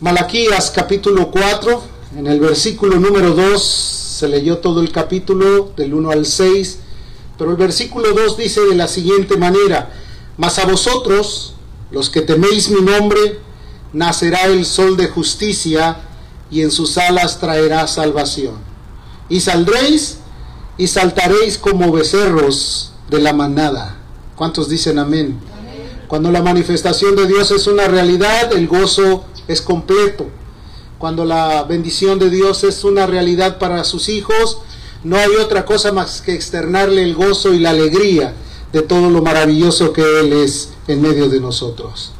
Malaquías capítulo 4, en el versículo número 2, se leyó todo el capítulo del 1 al 6, pero el versículo 2 dice de la siguiente manera, mas a vosotros, los que teméis mi nombre, nacerá el sol de justicia y en sus alas traerá salvación. Y saldréis y saltaréis como becerros de la manada. ¿Cuántos dicen amén? Cuando la manifestación de Dios es una realidad, el gozo es completo. Cuando la bendición de Dios es una realidad para sus hijos, no hay otra cosa más que externarle el gozo y la alegría de todo lo maravilloso que Él es en medio de nosotros.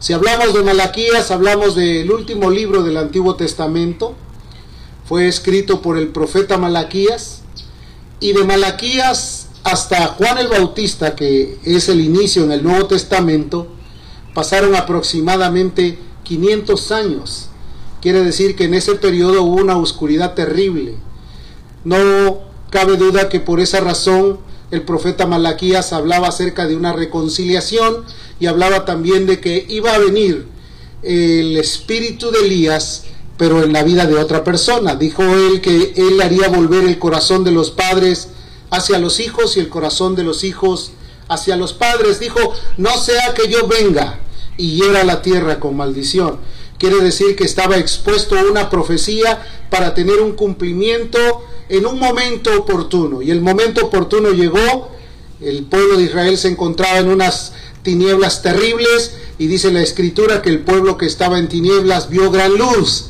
Si hablamos de Malaquías, hablamos del último libro del Antiguo Testamento. Fue escrito por el profeta Malaquías. Y de Malaquías hasta Juan el Bautista, que es el inicio en el Nuevo Testamento, pasaron aproximadamente 500 años. Quiere decir que en ese periodo hubo una oscuridad terrible. No cabe duda que por esa razón el profeta Malaquías hablaba acerca de una reconciliación y hablaba también de que iba a venir el espíritu de Elías, pero en la vida de otra persona. Dijo él que él haría volver el corazón de los padres hacia los hijos y el corazón de los hijos hacia los padres. Dijo, no sea que yo venga y hiera la tierra con maldición. Quiere decir que estaba expuesto una profecía para tener un cumplimiento en un momento oportuno. Y el momento oportuno llegó, el pueblo de Israel se encontraba en unas tinieblas terribles y dice la escritura que el pueblo que estaba en tinieblas vio gran luz.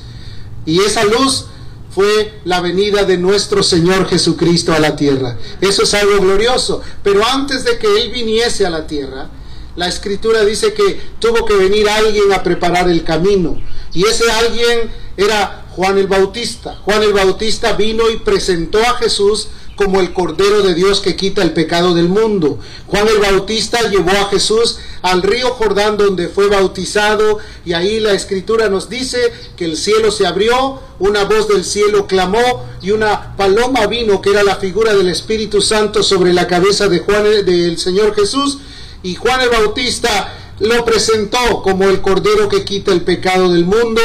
Y esa luz fue la venida de nuestro Señor Jesucristo a la tierra. Eso es algo glorioso. Pero antes de que Él viniese a la tierra, la escritura dice que tuvo que venir alguien a preparar el camino. Y ese alguien era Juan el Bautista. Juan el Bautista vino y presentó a Jesús como el Cordero de Dios que quita el pecado del mundo. Juan el Bautista llevó a Jesús al río Jordán donde fue bautizado y ahí la escritura nos dice que el cielo se abrió, una voz del cielo clamó y una paloma vino que era la figura del Espíritu Santo sobre la cabeza de Juan del Señor Jesús y Juan el Bautista lo presentó como el Cordero que quita el pecado del mundo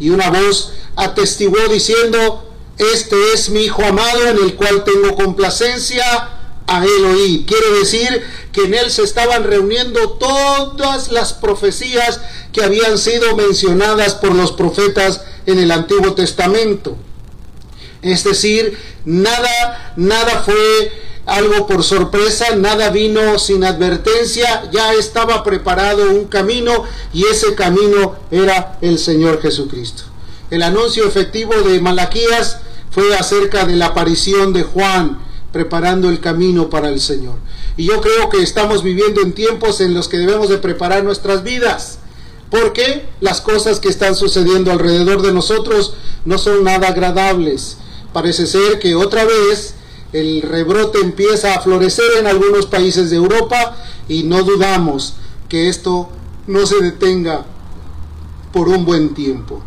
y una voz atestiguó diciendo, este es mi Hijo amado en el cual tengo complacencia, a él oí. Quiere decir que en él se estaban reuniendo todas las profecías que habían sido mencionadas por los profetas en el Antiguo Testamento. Es decir, nada, nada fue algo por sorpresa, nada vino sin advertencia, ya estaba preparado un camino y ese camino era el Señor Jesucristo. El anuncio efectivo de Malaquías fue acerca de la aparición de Juan preparando el camino para el Señor. Y yo creo que estamos viviendo en tiempos en los que debemos de preparar nuestras vidas, porque las cosas que están sucediendo alrededor de nosotros no son nada agradables. Parece ser que otra vez el rebrote empieza a florecer en algunos países de Europa y no dudamos que esto no se detenga por un buen tiempo.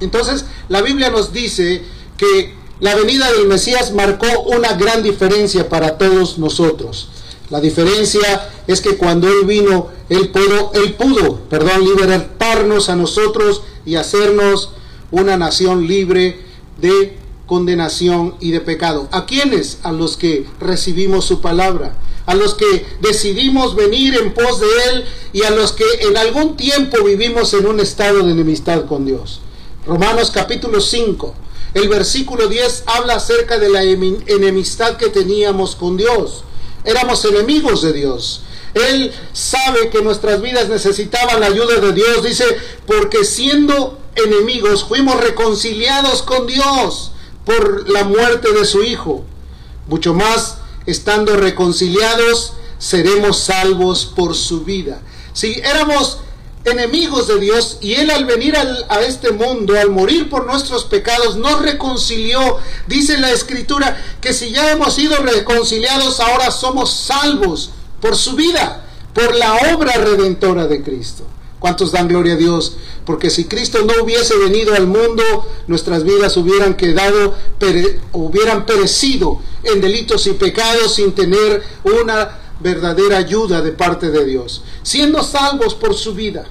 Entonces, la Biblia nos dice que la venida del Mesías marcó una gran diferencia para todos nosotros. La diferencia es que cuando Él vino, Él pudo, él pudo perdón, libertarnos a nosotros y hacernos una nación libre de condenación y de pecado. ¿A quiénes? A los que recibimos su palabra, a los que decidimos venir en pos de Él y a los que en algún tiempo vivimos en un estado de enemistad con Dios. Romanos capítulo 5, el versículo 10 habla acerca de la enemistad que teníamos con Dios. Éramos enemigos de Dios. Él sabe que nuestras vidas necesitaban la ayuda de Dios. Dice, porque siendo enemigos fuimos reconciliados con Dios por la muerte de su Hijo. Mucho más, estando reconciliados, seremos salvos por su vida. Si éramos enemigos de Dios y Él al venir a este mundo, al morir por nuestros pecados, nos reconcilió. Dice la Escritura que si ya hemos sido reconciliados, ahora somos salvos por su vida, por la obra redentora de Cristo. ¿Cuántos dan gloria a Dios? Porque si Cristo no hubiese venido al mundo, nuestras vidas hubieran quedado, hubieran perecido en delitos y pecados sin tener una verdadera ayuda de parte de Dios, siendo salvos por su vida.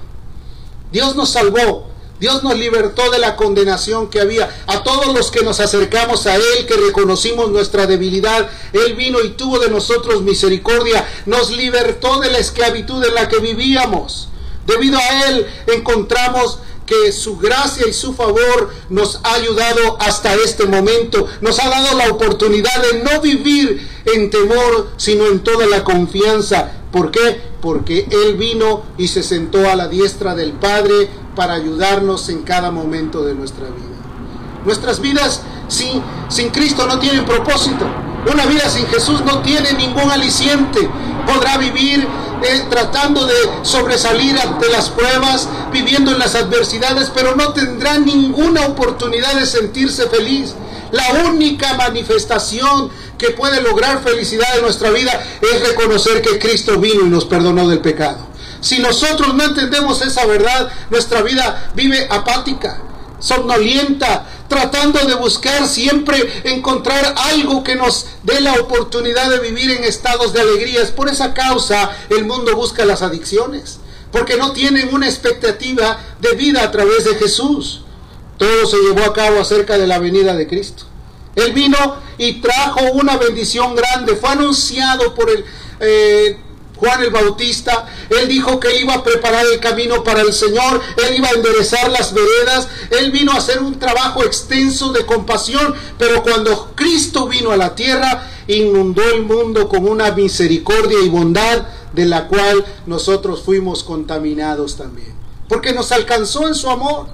Dios nos salvó Dios nos libertó de la condenación que había. A todos los que nos acercamos a Él, que reconocimos nuestra debilidad, Él vino y tuvo de nosotros misericordia. Nos libertó de la esclavitud en la que vivíamos. Debido a Él encontramos que su gracia y su favor nos ha ayudado hasta este momento. Nos ha dado la oportunidad de no vivir en temor, sino en toda la confianza. ¿Por qué? Porque Él vino y se sentó a la diestra del Padre para ayudarnos en cada momento de nuestra vida. Nuestras vidas sin, sin Cristo no tienen propósito. Una vida sin Jesús no tiene ningún aliciente. Podrá vivir eh, tratando de sobresalir ante las pruebas, viviendo en las adversidades, pero no tendrá ninguna oportunidad de sentirse feliz. La única manifestación que puede lograr felicidad en nuestra vida es reconocer que Cristo vino y nos perdonó del pecado. Si nosotros no entendemos esa verdad, nuestra vida vive apática, somnolienta, tratando de buscar siempre encontrar algo que nos dé la oportunidad de vivir en estados de alegría. Es por esa causa el mundo busca las adicciones, porque no tienen una expectativa de vida a través de Jesús. Todo se llevó a cabo acerca de la venida de Cristo. Él vino y trajo una bendición grande. Fue anunciado por el eh, Juan el Bautista. Él dijo que iba a preparar el camino para el Señor. Él iba a enderezar las veredas. Él vino a hacer un trabajo extenso de compasión. Pero cuando Cristo vino a la tierra, inundó el mundo con una misericordia y bondad de la cual nosotros fuimos contaminados también. Porque nos alcanzó en su amor.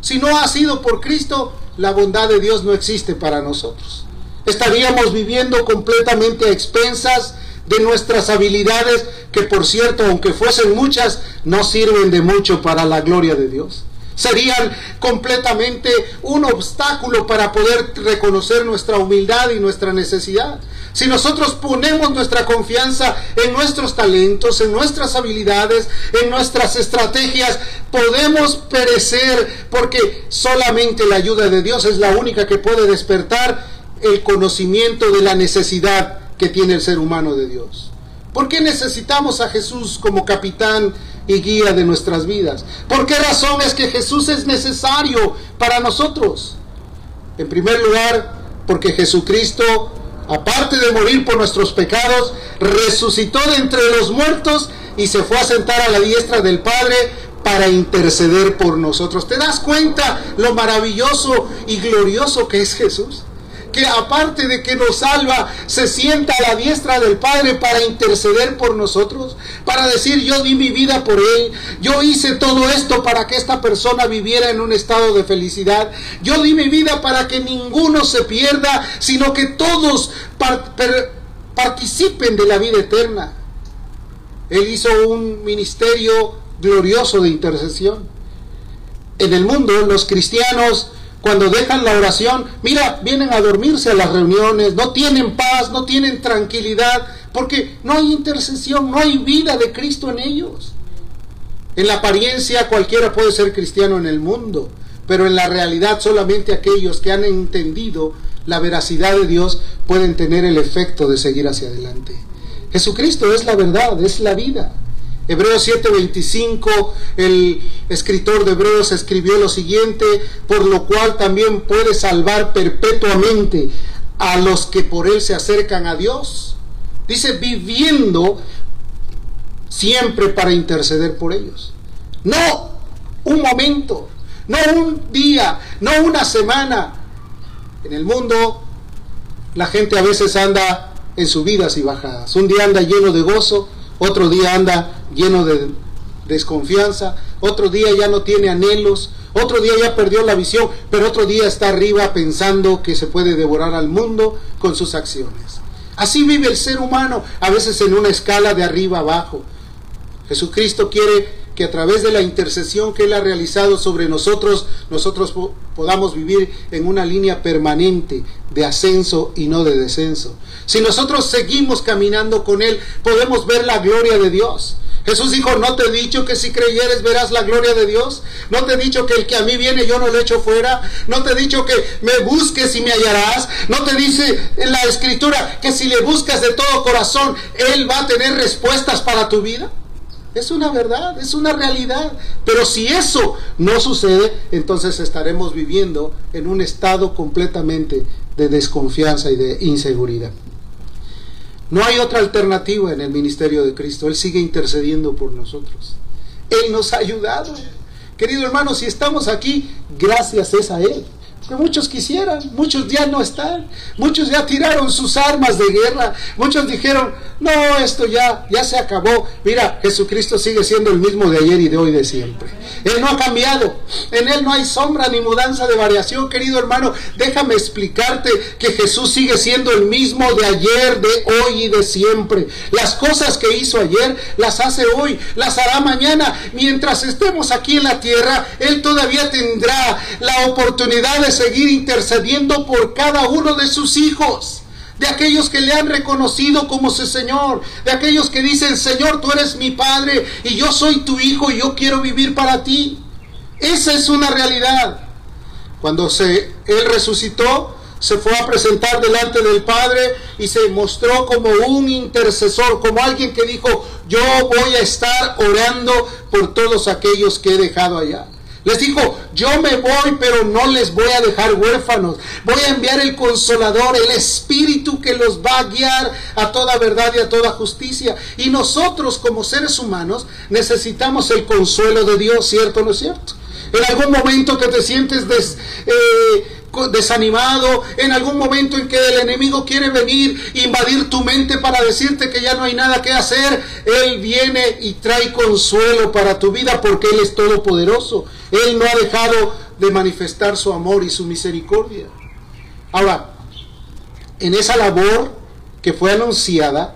Si no ha sido por Cristo, la bondad de Dios no existe para nosotros. Estaríamos viviendo completamente a expensas de nuestras habilidades, que por cierto, aunque fuesen muchas, no sirven de mucho para la gloria de Dios. Serían completamente un obstáculo para poder reconocer nuestra humildad y nuestra necesidad. Si nosotros ponemos nuestra confianza en nuestros talentos, en nuestras habilidades, en nuestras estrategias, podemos perecer porque solamente la ayuda de Dios es la única que puede despertar el conocimiento de la necesidad que tiene el ser humano de Dios. ¿Por qué necesitamos a Jesús como capitán y guía de nuestras vidas? ¿Por qué razón es que Jesús es necesario para nosotros? En primer lugar, porque Jesucristo, aparte de morir por nuestros pecados, resucitó de entre los muertos y se fue a sentar a la diestra del Padre para interceder por nosotros. ¿Te das cuenta lo maravilloso y glorioso que es Jesús? Que aparte de que nos salva, se sienta a la diestra del Padre para interceder por nosotros, para decir yo di mi vida por Él, yo hice todo esto para que esta persona viviera en un estado de felicidad, yo di mi vida para que ninguno se pierda, sino que todos participen de la vida eterna. Él hizo un ministerio glorioso de intercesión. En el mundo los cristianos cuando dejan la oración, mira, vienen a dormirse a las reuniones, no tienen paz, no tienen tranquilidad, porque no hay intercesión, no hay vida de Cristo en ellos. En la apariencia cualquiera puede ser cristiano en el mundo, pero en la realidad solamente aquellos que han entendido la veracidad de Dios pueden tener el efecto de seguir hacia adelante. Jesucristo es la verdad, es la vida. Hebreos 7:25, el escritor de Hebreos escribió lo siguiente, por lo cual también puede salvar perpetuamente a los que por él se acercan a Dios. Dice, viviendo siempre para interceder por ellos. No un momento, no un día, no una semana. En el mundo la gente a veces anda en subidas y bajadas. Un día anda lleno de gozo, otro día anda lleno de desconfianza, otro día ya no tiene anhelos, otro día ya perdió la visión, pero otro día está arriba pensando que se puede devorar al mundo con sus acciones. Así vive el ser humano, a veces en una escala de arriba abajo. Jesucristo quiere que a través de la intercesión que Él ha realizado sobre nosotros, nosotros podamos vivir en una línea permanente de ascenso y no de descenso. Si nosotros seguimos caminando con Él, podemos ver la gloria de Dios. Jesús dijo, no te he dicho que si creyeres verás la gloria de Dios. No te he dicho que el que a mí viene yo no lo echo fuera. No te he dicho que me busques y me hallarás. No te dice en la escritura que si le buscas de todo corazón, Él va a tener respuestas para tu vida. Es una verdad, es una realidad. Pero si eso no sucede, entonces estaremos viviendo en un estado completamente de desconfianza y de inseguridad. No hay otra alternativa en el ministerio de Cristo. Él sigue intercediendo por nosotros. Él nos ha ayudado. Querido hermano, si estamos aquí, gracias es a Él que muchos quisieran, muchos ya no están, muchos ya tiraron sus armas de guerra, muchos dijeron, no, esto ya, ya se acabó. Mira, Jesucristo sigue siendo el mismo de ayer y de hoy de siempre. Él no ha cambiado, en Él no hay sombra ni mudanza de variación, querido hermano. Déjame explicarte que Jesús sigue siendo el mismo de ayer, de hoy y de siempre. Las cosas que hizo ayer, las hace hoy, las hará mañana. Mientras estemos aquí en la tierra, Él todavía tendrá la oportunidad de seguir intercediendo por cada uno de sus hijos, de aquellos que le han reconocido como su Señor, de aquellos que dicen, Señor, tú eres mi Padre y yo soy tu Hijo y yo quiero vivir para ti. Esa es una realidad. Cuando se, Él resucitó, se fue a presentar delante del Padre y se mostró como un intercesor, como alguien que dijo, yo voy a estar orando por todos aquellos que he dejado allá. Les dijo, yo me voy, pero no les voy a dejar huérfanos. Voy a enviar el consolador, el espíritu que los va a guiar a toda verdad y a toda justicia. Y nosotros como seres humanos necesitamos el consuelo de Dios, ¿cierto o no es cierto? En algún momento que te sientes eh, desanimado, en algún momento en que el enemigo quiere venir, invadir tu mente para decirte que ya no hay nada que hacer, Él viene y trae consuelo para tu vida porque Él es todopoderoso. Él no ha dejado de manifestar su amor y su misericordia. Ahora, en esa labor que fue anunciada,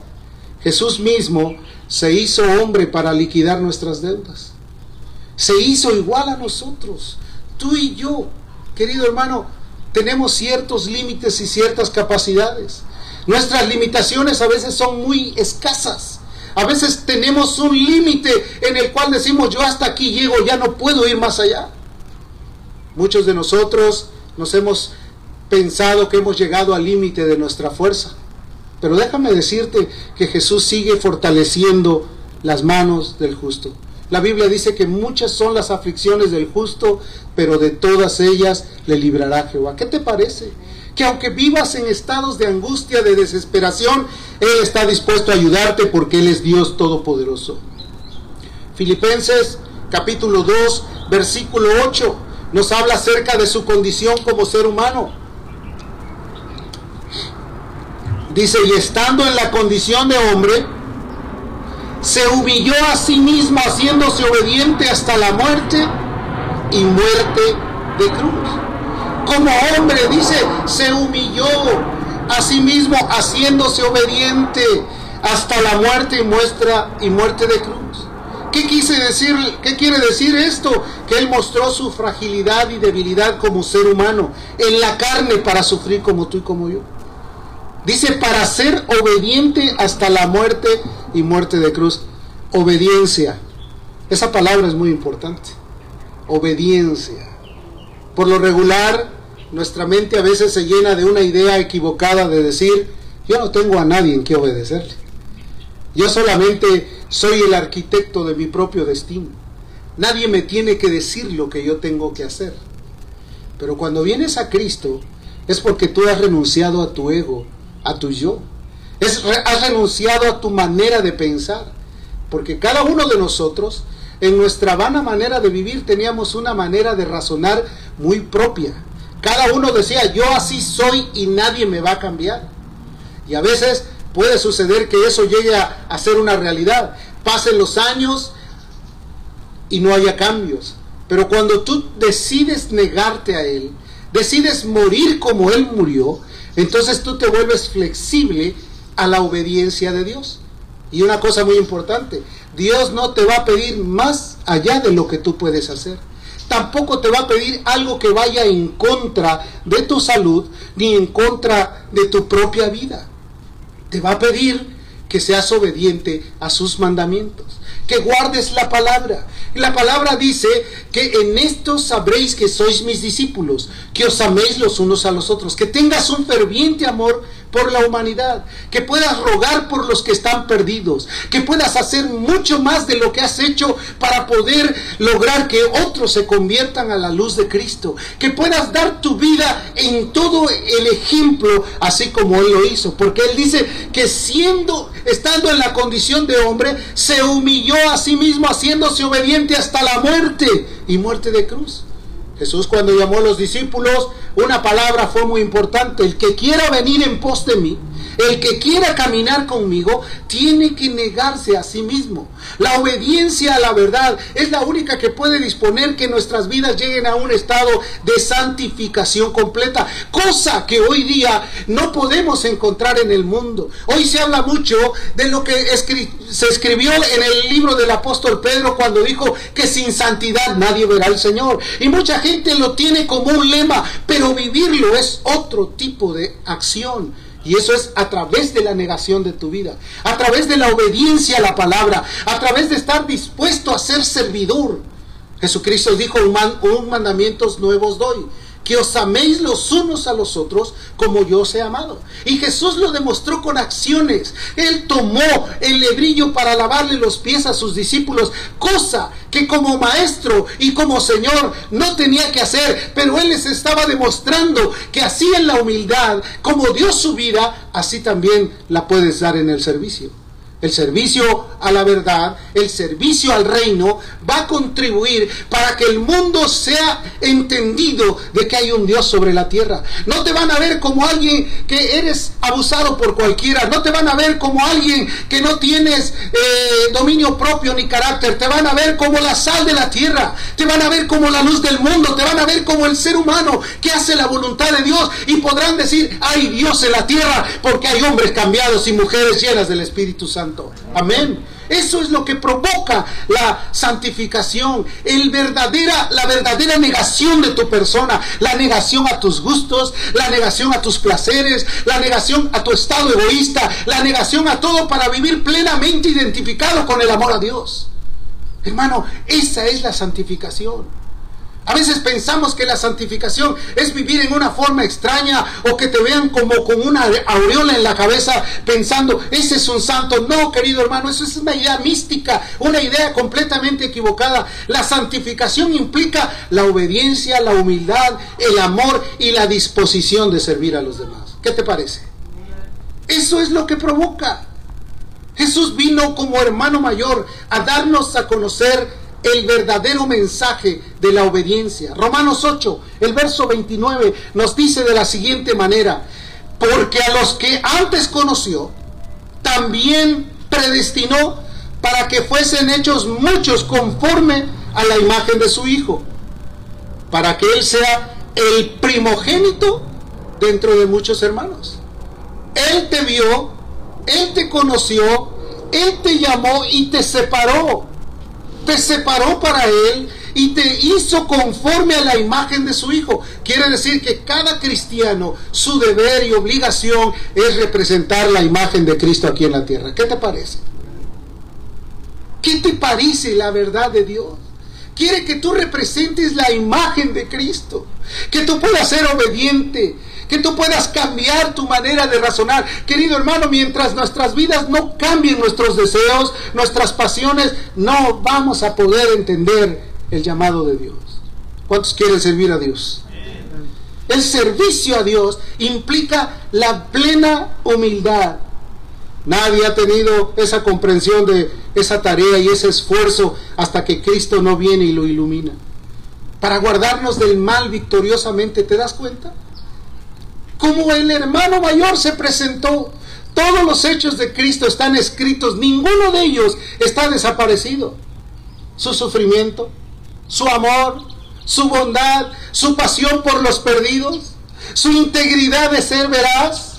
Jesús mismo se hizo hombre para liquidar nuestras deudas. Se hizo igual a nosotros. Tú y yo, querido hermano, tenemos ciertos límites y ciertas capacidades. Nuestras limitaciones a veces son muy escasas. A veces tenemos un límite en el cual decimos yo hasta aquí llego, ya no puedo ir más allá. Muchos de nosotros nos hemos pensado que hemos llegado al límite de nuestra fuerza. Pero déjame decirte que Jesús sigue fortaleciendo las manos del justo. La Biblia dice que muchas son las aflicciones del justo, pero de todas ellas le librará Jehová. ¿Qué te parece? Que aunque vivas en estados de angustia, de desesperación, Él está dispuesto a ayudarte porque Él es Dios Todopoderoso. Filipenses capítulo 2, versículo 8, nos habla acerca de su condición como ser humano. Dice, y estando en la condición de hombre, se humilló a sí mismo haciéndose obediente hasta la muerte y muerte de cruz. Como hombre, dice, se humilló a sí mismo haciéndose obediente hasta la muerte y muestra y muerte de cruz. ¿Qué decir? ¿Qué quiere decir esto? Que él mostró su fragilidad y debilidad como ser humano en la carne para sufrir como tú y como yo. Dice, para ser obediente hasta la muerte y muerte de cruz. Obediencia. Esa palabra es muy importante. Obediencia. Por lo regular, nuestra mente a veces se llena de una idea equivocada de decir, yo no tengo a nadie en que obedecerle. Yo solamente soy el arquitecto de mi propio destino. Nadie me tiene que decir lo que yo tengo que hacer. Pero cuando vienes a Cristo es porque tú has renunciado a tu ego, a tu yo. Has renunciado a tu manera de pensar. Porque cada uno de nosotros, en nuestra vana manera de vivir, teníamos una manera de razonar muy propia. Cada uno decía, yo así soy y nadie me va a cambiar. Y a veces puede suceder que eso llegue a, ser una realidad. Pasen los años y no haya cambios. Pero cuando tú decides negarte a Él, decides morir como Él murió, entonces tú te vuelves flexible a la obediencia de Dios. Y una cosa muy importante, Dios no te va a pedir más allá de lo que tú puedes hacer. Tampoco te va a pedir algo que vaya en contra de tu salud ni en contra de tu propia vida. Te va a pedir que seas obediente a sus mandamientos, que guardes la palabra. La palabra dice que en esto sabréis que sois mis discípulos, que os améis los unos a los otros, que tengas un ferviente amor por la humanidad, que puedas rogar por los que están perdidos, que puedas hacer mucho más de lo que has hecho para poder lograr que otros se conviertan a la luz de Cristo, que puedas dar tu vida en todo el ejemplo, así como Él lo hizo, porque Él dice que siendo, estando en la condición de hombre, se humilló a sí mismo haciéndose obediente hasta la muerte y muerte de cruz. Jesús cuando llamó a los discípulos, una palabra fue muy importante, el que quiera venir en pos de mí, el que quiera caminar conmigo tiene que negarse a sí mismo. La obediencia a la verdad es la única que puede disponer que nuestras vidas lleguen a un estado de santificación completa, cosa que hoy día no podemos encontrar en el mundo. Hoy se habla mucho de lo que se escribió en el libro del apóstol Pedro cuando dijo que sin santidad nadie verá al Señor. Y mucha gente lo tiene como un lema, pero vivirlo es otro tipo de acción. Y eso es a través de la negación de tu vida, a través de la obediencia a la palabra, a través de estar dispuesto a ser servidor. Jesucristo dijo, un, man, un mandamientos nuevos doy, que os améis los unos a los otros como yo os he amado. Y Jesús lo demostró con acciones. Él tomó el lebrillo para lavarle los pies a sus discípulos, cosa que como maestro y como Señor no tenía que hacer, pero Él les estaba demostrando que así en la humildad, como dio su vida, así también la puedes dar en el servicio. El servicio a la verdad, el servicio al reino va a contribuir para que el mundo sea entendido de que hay un Dios sobre la tierra. No te van a ver como alguien que eres abusado por cualquiera. No te van a ver como alguien que no tienes eh, dominio propio ni carácter. Te van a ver como la sal de la tierra. Te van a ver como la luz del mundo. Te van a ver como el ser humano que hace la voluntad de Dios. Y podrán decir, hay Dios en la tierra porque hay hombres cambiados y mujeres llenas del Espíritu Santo. Amén. Eso es lo que provoca la santificación, el verdadera, la verdadera negación de tu persona, la negación a tus gustos, la negación a tus placeres, la negación a tu estado egoísta, la negación a todo para vivir plenamente identificado con el amor a Dios. Hermano, esa es la santificación. A veces pensamos que la santificación es vivir en una forma extraña o que te vean como con una aureola en la cabeza pensando, ese es un santo. No, querido hermano, eso es una idea mística, una idea completamente equivocada. La santificación implica la obediencia, la humildad, el amor y la disposición de servir a los demás. ¿Qué te parece? Eso es lo que provoca. Jesús vino como hermano mayor a darnos a conocer el verdadero mensaje de la obediencia. Romanos 8, el verso 29 nos dice de la siguiente manera, porque a los que antes conoció, también predestinó para que fuesen hechos muchos conforme a la imagen de su Hijo, para que Él sea el primogénito dentro de muchos hermanos. Él te vio, Él te conoció, Él te llamó y te separó te separó para Él y te hizo conforme a la imagen de su Hijo. Quiere decir que cada cristiano, su deber y obligación es representar la imagen de Cristo aquí en la tierra. ¿Qué te parece? ¿Qué te parece la verdad de Dios? Quiere que tú representes la imagen de Cristo, que tú puedas ser obediente, que tú puedas cambiar tu manera de razonar. Querido hermano, mientras nuestras vidas no cambien nuestros deseos, nuestras pasiones, no vamos a poder entender el llamado de Dios. ¿Cuántos quieren servir a Dios? El servicio a Dios implica la plena humildad. Nadie ha tenido esa comprensión de esa tarea y ese esfuerzo hasta que Cristo no viene y lo ilumina. Para guardarnos del mal victoriosamente, ¿te das cuenta? Como el hermano mayor se presentó. Todos los hechos de Cristo están escritos, ninguno de ellos está desaparecido. Su sufrimiento, su amor, su bondad, su pasión por los perdidos, su integridad de ser veraz,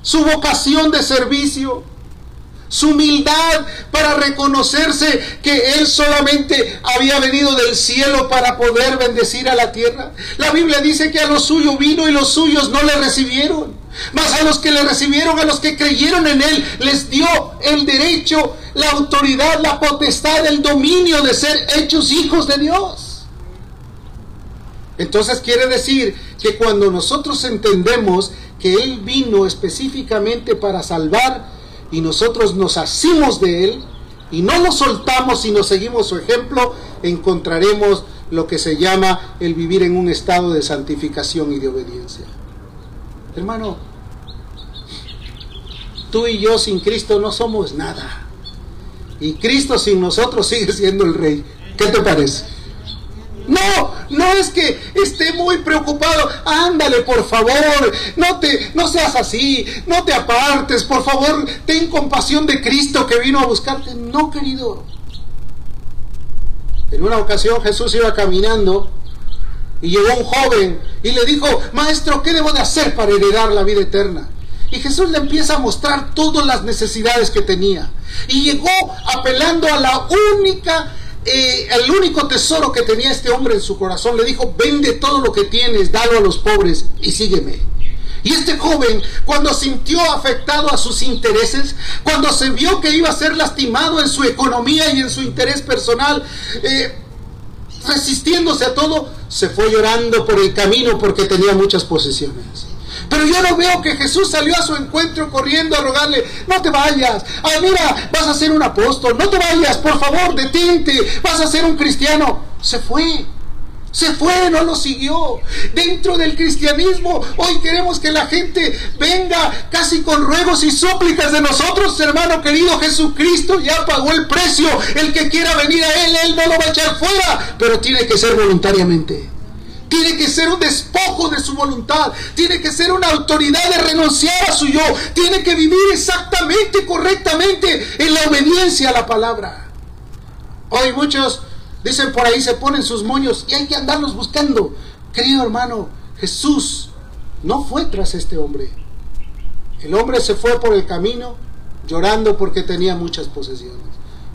su vocación de servicio, su humildad para reconocerse que Él solamente había venido del cielo para poder bendecir a la tierra. La Biblia dice que a los suyos vino y los suyos no le recibieron. Mas a los que le recibieron, a los que creyeron en Él, les dio el derecho, la autoridad, la potestad, el dominio de ser hechos hijos de Dios. Entonces quiere decir que cuando nosotros entendemos que Él vino específicamente para salvar y nosotros nos asimos de Él y no lo soltamos y nos seguimos su ejemplo, encontraremos lo que se llama el vivir en un estado de santificación y de obediencia. Hermano, tú y yo sin Cristo no somos nada. Y Cristo sin nosotros sigue siendo el rey. ¿Qué te parece? No, no es que esté muy preocupado. Ándale, por favor, no te no seas así, no te apartes, por favor, ten compasión de Cristo que vino a buscarte. No, querido. En una ocasión Jesús iba caminando y llegó un joven y le dijo, "Maestro, ¿qué debo de hacer para heredar la vida eterna?" Y Jesús le empieza a mostrar todas las necesidades que tenía. Y llegó apelando a la única el único tesoro que tenía este hombre en su corazón, le dijo, vende todo lo que tienes, dalo a los pobres y sígueme. Y este joven, cuando sintió afectado a sus intereses, cuando se vio que iba a ser lastimado en su economía y en su interés personal, eh, resistiéndose a todo, se fue llorando por el camino porque tenía muchas posesiones. Pero yo no veo que Jesús salió a su encuentro corriendo a rogarle, no te vayas, ay mira, vas a ser un apóstol, no te vayas, por favor, detente, vas a ser un cristiano. Se fue. Se fue, no lo siguió. Dentro del cristianismo, hoy queremos que la gente venga casi con ruegos y súplicas de nosotros, hermano querido. Jesucristo ya pagó el precio. El que quiera venir a Él, Él no lo va a echar fuera, pero tiene que ser voluntariamente. Tiene que ser un despojo de su voluntad. Tiene que ser una autoridad de renunciar a su yo. Tiene que vivir exactamente, correctamente en la obediencia a la palabra. Hoy muchos dicen por ahí, se ponen sus moños y hay que andarlos buscando. Querido hermano, Jesús no fue tras este hombre. El hombre se fue por el camino llorando porque tenía muchas posesiones.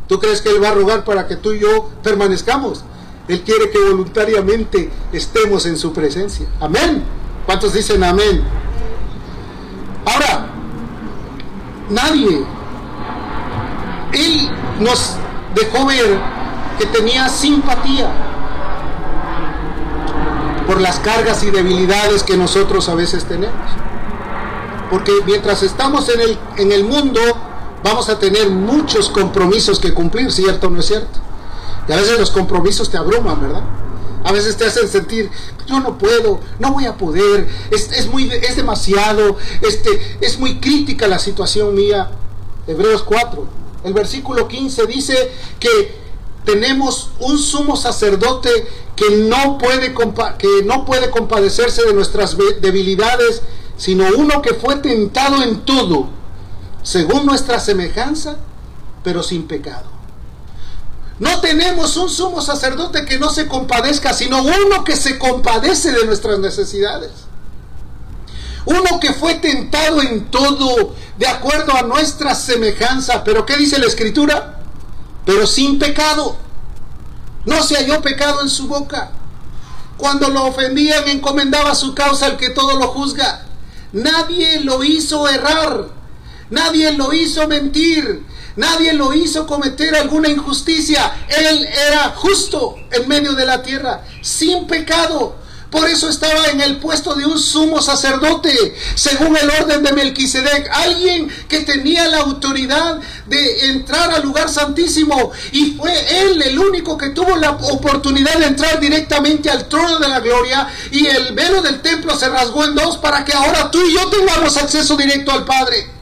¿Tú crees que Él va a rogar para que tú y yo permanezcamos? Él quiere que voluntariamente estemos en su presencia. Amén. ¿Cuántos dicen amén? Ahora, nadie, Él nos dejó ver que tenía simpatía por las cargas y debilidades que nosotros a veces tenemos. Porque mientras estamos en el, en el mundo, vamos a tener muchos compromisos que cumplir, ¿cierto o no es cierto? Y a veces los compromisos te abruman, ¿verdad? A veces te hacen sentir, yo no puedo, no voy a poder, es, muy, es demasiado, este, es muy crítica la situación mía. Hebreos 4, el versículo 15 dice que tenemos un sumo sacerdote que no puede, que no puede compadecerse de nuestras debilidades, sino uno que fue tentado en todo, según nuestra semejanza, pero sin pecado. No tenemos un sumo sacerdote que no se compadezca, sino uno que se compadece de nuestras necesidades. Uno que fue tentado en todo, de acuerdo a nuestra semejanza. Pero ¿qué dice la escritura? Pero sin pecado. No se halló pecado en su boca. Cuando lo ofendían, encomendaba su causa al que todo lo juzga. Nadie lo hizo errar. Nadie lo hizo mentir. Nadie lo hizo cometer alguna injusticia. Él era justo en medio de la tierra, sin pecado. Por eso estaba en el puesto de un sumo sacerdote, según el orden de Melquisedec, alguien que tenía la autoridad de entrar al lugar santísimo y fue él el único que tuvo la oportunidad de entrar directamente al trono de la gloria y el velo del templo se rasgó en dos para que ahora tú y yo tengamos acceso directo al Padre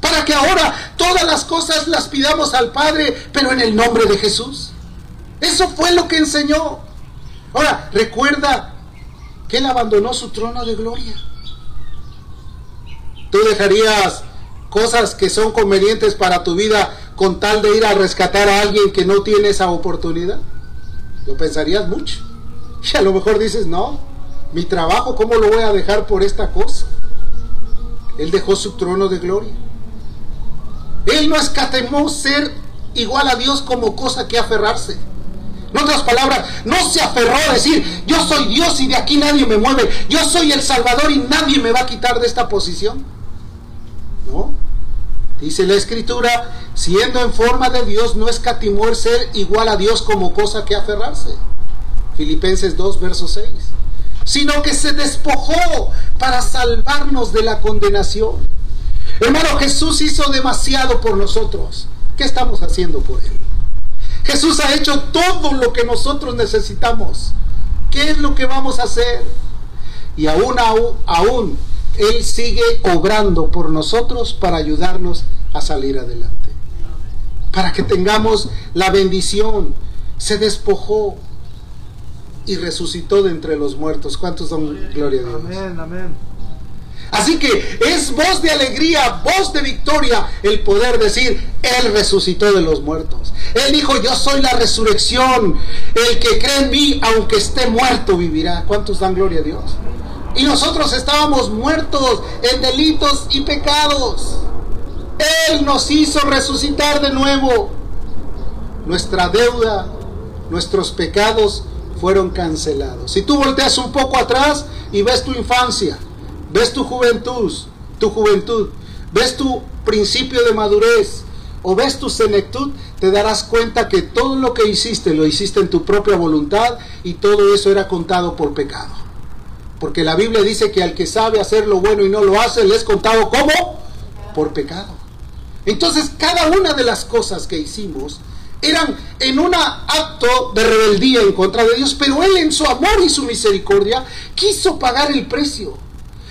para que ahora todas las cosas las pidamos al Padre, pero en el nombre de Jesús. Eso fue lo que enseñó. Ahora, recuerda que Él abandonó su trono de gloria. ¿Tú dejarías cosas que son convenientes para tu vida con tal de ir a rescatar a alguien que no tiene esa oportunidad? Lo pensarías mucho. Y a lo mejor dices, no, mi trabajo, ¿cómo lo voy a dejar por esta cosa? Él dejó su trono de gloria. Él no escatimó ser igual a Dios como cosa que aferrarse. En otras palabras, no se aferró a decir, yo soy Dios y de aquí nadie me mueve, yo soy el Salvador y nadie me va a quitar de esta posición. No. Dice la Escritura, siendo en forma de Dios, no escatimó ser igual a Dios como cosa que aferrarse. Filipenses 2, verso 6 sino que se despojó para salvarnos de la condenación. Hermano, Jesús hizo demasiado por nosotros. ¿Qué estamos haciendo por Él? Jesús ha hecho todo lo que nosotros necesitamos. ¿Qué es lo que vamos a hacer? Y aún, aún, aún Él sigue obrando por nosotros para ayudarnos a salir adelante. Para que tengamos la bendición. Se despojó y resucitó de entre los muertos. ¿Cuántos dan gloria a Dios? Amén, amén. Así que es voz de alegría, voz de victoria el poder decir, Él resucitó de los muertos. Él dijo, yo soy la resurrección. El que cree en mí, aunque esté muerto, vivirá. ¿Cuántos dan gloria a Dios? Y nosotros estábamos muertos en delitos y pecados. Él nos hizo resucitar de nuevo. Nuestra deuda, nuestros pecados fueron cancelados. Si tú volteas un poco atrás y ves tu infancia, ves tu juventud, tu juventud, ves tu principio de madurez o ves tu senectud, te darás cuenta que todo lo que hiciste lo hiciste en tu propia voluntad y todo eso era contado por pecado. Porque la Biblia dice que al que sabe hacer lo bueno y no lo hace, le es contado como por pecado. Entonces, cada una de las cosas que hicimos eran en un acto de rebeldía en contra de Dios, pero Él en su amor y su misericordia quiso pagar el precio.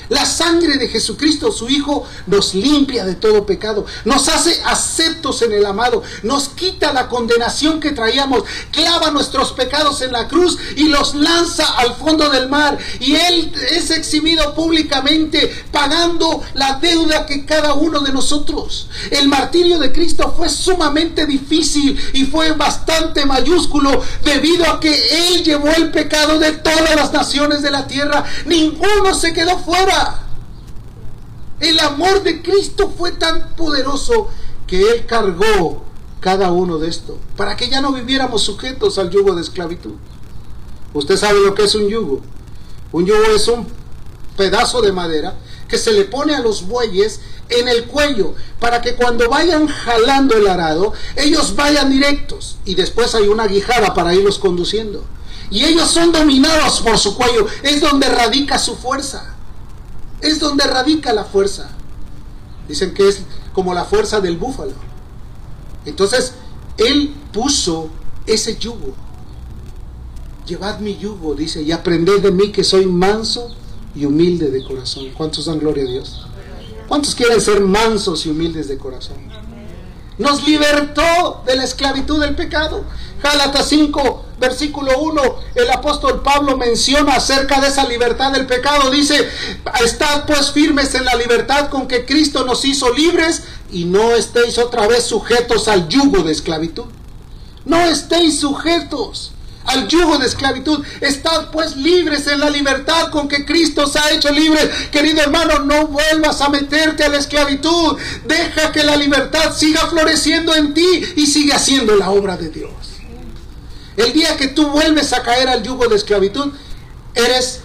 La sangre de Jesucristo, su Hijo, nos limpia de todo pecado, nos hace aceptos en el amado, nos quita la condenación que traíamos, clava nuestros pecados en la cruz y los lanza al fondo del mar. Y Él es exhibido públicamente, pagando la deuda que cada uno de nosotros. El martirio de Cristo fue sumamente difícil y fue bastante mayúsculo debido a que Él llevó el pecado de todas las naciones de la tierra. Ninguno se quedó fuera. El amor de Cristo fue tan poderoso que Él cargó cada uno de esto, para que ya no viviéramos sujetos al yugo de esclavitud. Usted sabe lo que es un yugo. Un yugo es un pedazo de madera que se le pone a los bueyes en el cuello para que cuando vayan jalando el arado, ellos vayan directos y después hay una guijada para irlos conduciendo. Y ellos son dominados por su cuello, es donde radica su fuerza. Es donde radica la fuerza. Dicen que es como la fuerza del búfalo. Entonces, Él puso ese yugo. Llevad mi yugo, dice, y aprended de mí que soy manso y humilde de corazón. ¿Cuántos dan gloria a Dios? ¿Cuántos quieren ser mansos y humildes de corazón? Nos libertó de la esclavitud del pecado. Gálatas 5, versículo 1, el apóstol Pablo menciona acerca de esa libertad del pecado. Dice, estad pues firmes en la libertad con que Cristo nos hizo libres y no estéis otra vez sujetos al yugo de esclavitud. No estéis sujetos al yugo de esclavitud. Estad pues libres en la libertad con que Cristo os ha hecho libres. Querido hermano, no vuelvas a meterte a la esclavitud. Deja que la libertad siga floreciendo en ti y siga haciendo la obra de Dios. El día que tú vuelves a caer al yugo de esclavitud, eres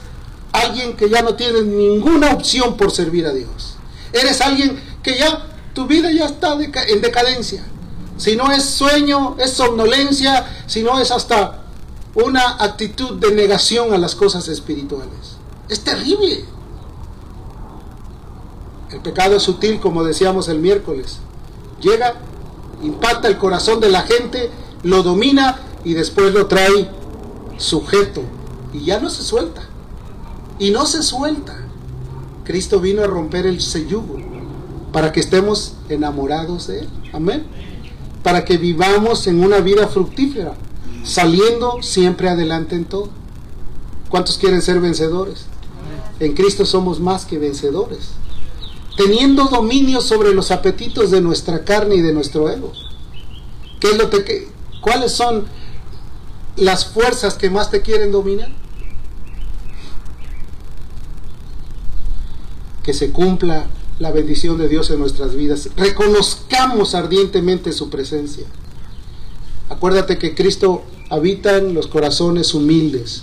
alguien que ya no tiene ninguna opción por servir a Dios. Eres alguien que ya tu vida ya está en decadencia. Si no es sueño, es somnolencia, si no es hasta una actitud de negación a las cosas espirituales. Es terrible. El pecado es sutil, como decíamos el miércoles. Llega, impacta el corazón de la gente, lo domina y después lo trae sujeto. Y ya no se suelta. Y no se suelta. Cristo vino a romper el sellugo para que estemos enamorados de Él. Amén. Para que vivamos en una vida fructífera saliendo siempre adelante en todo. ¿Cuántos quieren ser vencedores? En Cristo somos más que vencedores. Teniendo dominio sobre los apetitos de nuestra carne y de nuestro ego. ¿Qué es lo ¿Cuáles son las fuerzas que más te quieren dominar? Que se cumpla la bendición de Dios en nuestras vidas. Reconozcamos ardientemente su presencia. Acuérdate que Cristo habita en los corazones humildes.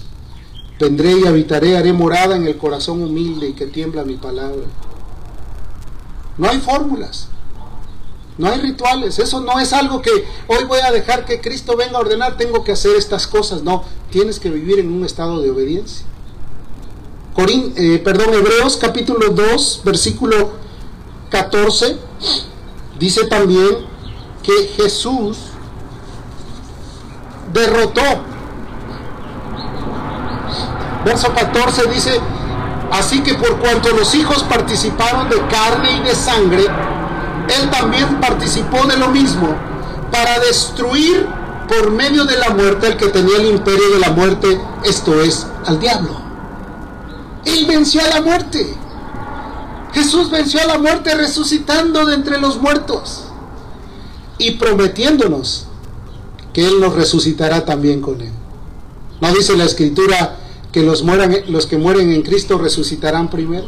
Vendré y habitaré, haré morada en el corazón humilde y que tiembla mi palabra. No hay fórmulas, no hay rituales, eso no es algo que hoy voy a dejar que Cristo venga a ordenar, tengo que hacer estas cosas. No, tienes que vivir en un estado de obediencia. eh, perdón, Hebreos capítulo 2, versículo 14, dice también que Jesús derrotó. Verso 14 dice, así que por cuanto los hijos participaron de carne y de sangre, él también participó de lo mismo, para destruir por medio de la muerte al que tenía el imperio de la muerte, esto es, al diablo. Él venció a la muerte. Jesús venció a la muerte resucitando de entre los muertos y prometiéndonos que Él nos resucitará también con Él. ¿No dice la escritura que los, mueran, los que mueren en Cristo resucitarán primero?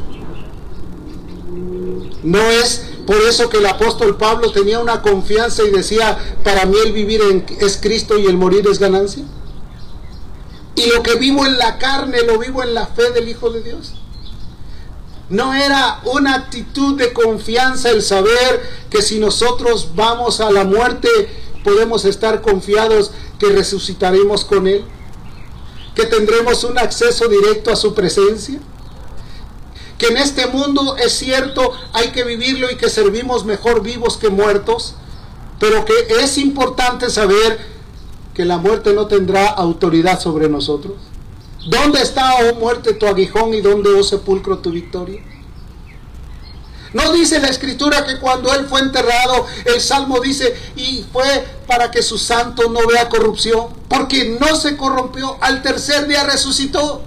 No es por eso que el apóstol Pablo tenía una confianza y decía, para mí el vivir es Cristo y el morir es ganancia. Y lo que vivo en la carne lo vivo en la fe del Hijo de Dios. No era una actitud de confianza el saber que si nosotros vamos a la muerte podemos estar confiados que resucitaremos con Él, que tendremos un acceso directo a su presencia, que en este mundo es cierto hay que vivirlo y que servimos mejor vivos que muertos, pero que es importante saber que la muerte no tendrá autoridad sobre nosotros. ¿Dónde está, oh muerte, tu aguijón y dónde, oh sepulcro, tu victoria? No dice la escritura que cuando él fue enterrado, el salmo dice, y fue para que su santo no vea corrupción, porque no se corrompió, al tercer día resucitó.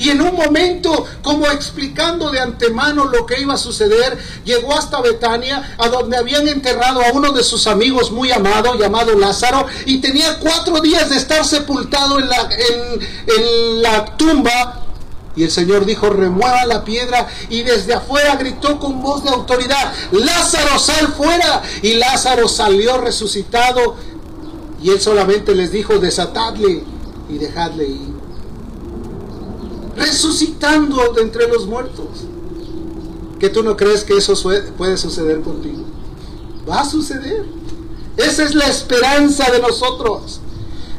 Y en un momento, como explicando de antemano lo que iba a suceder, llegó hasta Betania, a donde habían enterrado a uno de sus amigos muy amado, llamado Lázaro, y tenía cuatro días de estar sepultado en la, tumba. Y el Señor dijo, remueva la piedra. Y desde afuera gritó con voz de autoridad, Lázaro, sal fuera. Y Lázaro salió resucitado. Y él solamente les dijo, desatadle y dejadle ir resucitando de entre los muertos. ¿Que tú no crees que eso puede suceder contigo? Va a suceder. Esa es la esperanza de nosotros.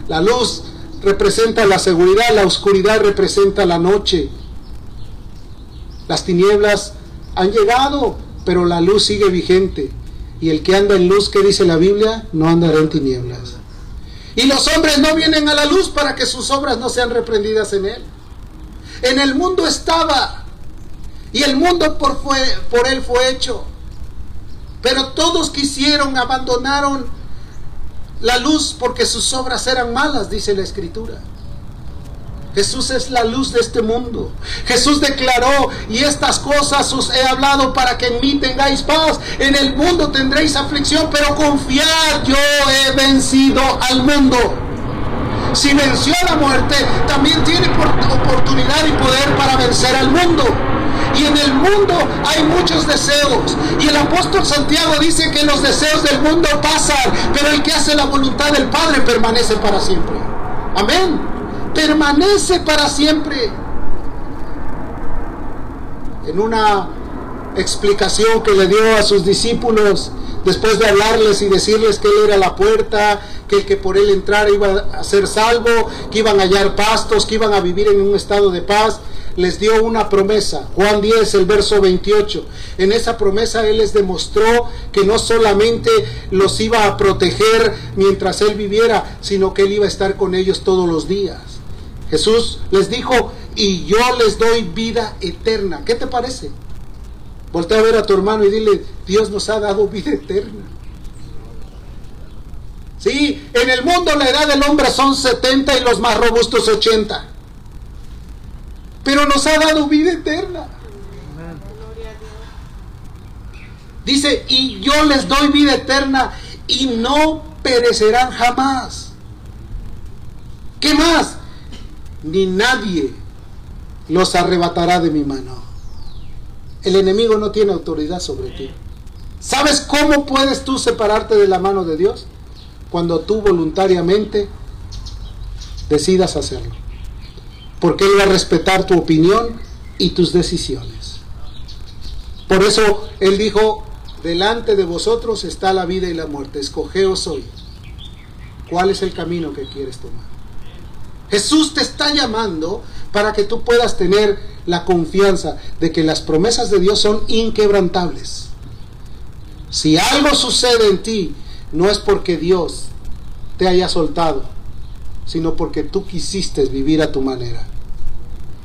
La luz representa la seguridad, la oscuridad representa la noche. Las tinieblas han llegado, pero la luz sigue vigente. Y el que anda en luz, que dice la Biblia, no andará en tinieblas. Y los hombres no vienen a la luz para que sus obras no sean reprendidas en él. En el mundo estaba. Y el mundo por, fue, por él fue hecho. Pero todos quisieron, abandonaron la luz porque sus obras eran malas, dice la escritura. Jesús es la luz de este mundo. Jesús declaró, y estas cosas os he hablado para que en mí tengáis paz. En el mundo tendréis aflicción, pero confiad, yo he vencido al mundo si venció la muerte, también tiene oportunidad y poder para vencer al mundo. Y en el mundo hay muchos deseos. Y el apóstol Santiago dice que los deseos del mundo pasan, pero el que hace la voluntad del Padre permanece para siempre. Amén. Permanece para siempre. En una explicación que le dio a sus discípulos, después de hablarles y decirles que Él era la puerta, que el que por Él entrara iba a ser salvo, que iban a hallar pastos, que iban a vivir en un estado de paz, les dio una promesa. Juan 10, el verso 28. En esa promesa Él les demostró que no solamente los iba a proteger mientras Él viviera, sino que Él iba a estar con ellos todos los días. Jesús les dijo, y yo les doy vida eterna. ¿Qué te parece? Voltea a ver a tu hermano y dile, Dios nos ha dado vida eterna. Sí, en el mundo la edad del hombre son 70 y los más robustos 80. Pero nos ha dado vida eterna. Dice, y yo les doy vida eterna y no perecerán jamás. ¿Qué más? Ni nadie los arrebatará de mi mano. El enemigo no tiene autoridad sobre ti. ¿Sabes cómo puedes tú separarte de la mano de Dios? Cuando tú voluntariamente decidas hacerlo. Porque Él va a respetar tu opinión y tus decisiones. Por eso Él dijo, delante de vosotros está la vida y la muerte. Escogeos hoy. ¿Cuál es el camino que quieres tomar? Jesús te está llamando para que tú puedas tener la confianza de que las promesas de Dios son inquebrantables. Si algo sucede en ti, no es porque Dios te haya soltado, sino porque tú quisiste vivir a tu manera.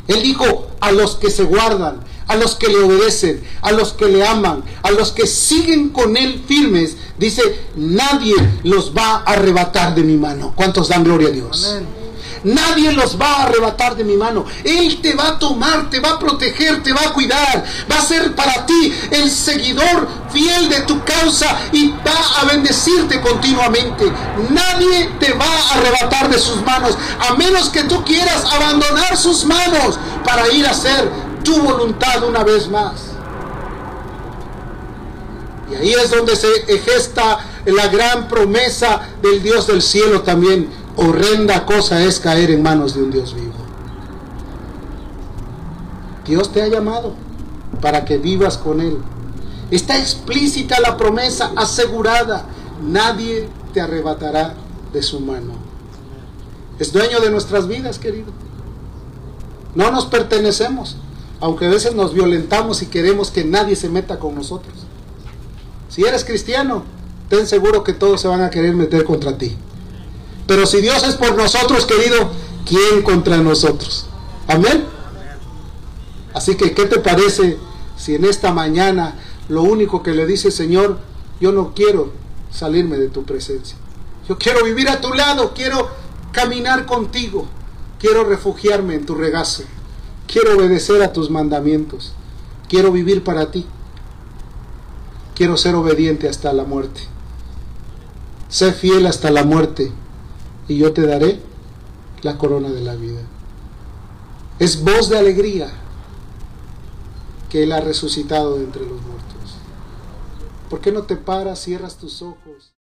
Él dijo a los que se guardan, a los que le obedecen, a los que le aman, a los que siguen con Él firmes, dice, nadie los va a arrebatar de mi mano. ¿Cuántos dan gloria a Dios? Amén. Nadie los va a arrebatar de mi mano. Él te va a tomar, te va a proteger, te va a cuidar. Va a ser para ti el seguidor fiel de tu causa y va a bendecirte continuamente. Nadie te va a arrebatar de sus manos, a menos que tú quieras abandonar sus manos para ir a hacer tu voluntad una vez más. Y ahí es donde se gesta la gran promesa del Dios del cielo también horrenda cosa es caer en manos de un Dios vivo. Dios te ha llamado para que vivas con Él. Está explícita la promesa asegurada. Nadie te arrebatará de su mano. Es dueño de nuestras vidas, querido. No nos pertenecemos, aunque a veces nos violentamos y queremos que nadie se meta con nosotros. Si eres cristiano, ten seguro que todos se van a querer meter contra ti. Pero si Dios es por nosotros, querido, ¿quién contra nosotros? Amén. Así que, ¿qué te parece si en esta mañana lo único que le dice Señor, yo no quiero salirme de tu presencia? Yo quiero vivir a tu lado, quiero caminar contigo, quiero refugiarme en tu regazo, quiero obedecer a tus mandamientos, quiero vivir para ti, quiero ser obediente hasta la muerte. Sé fiel hasta la muerte y yo te daré la corona de la vida. Es voz de alegría que Él ha resucitado de entre los muertos. ¿Por qué no te paras, cierras tus ojos?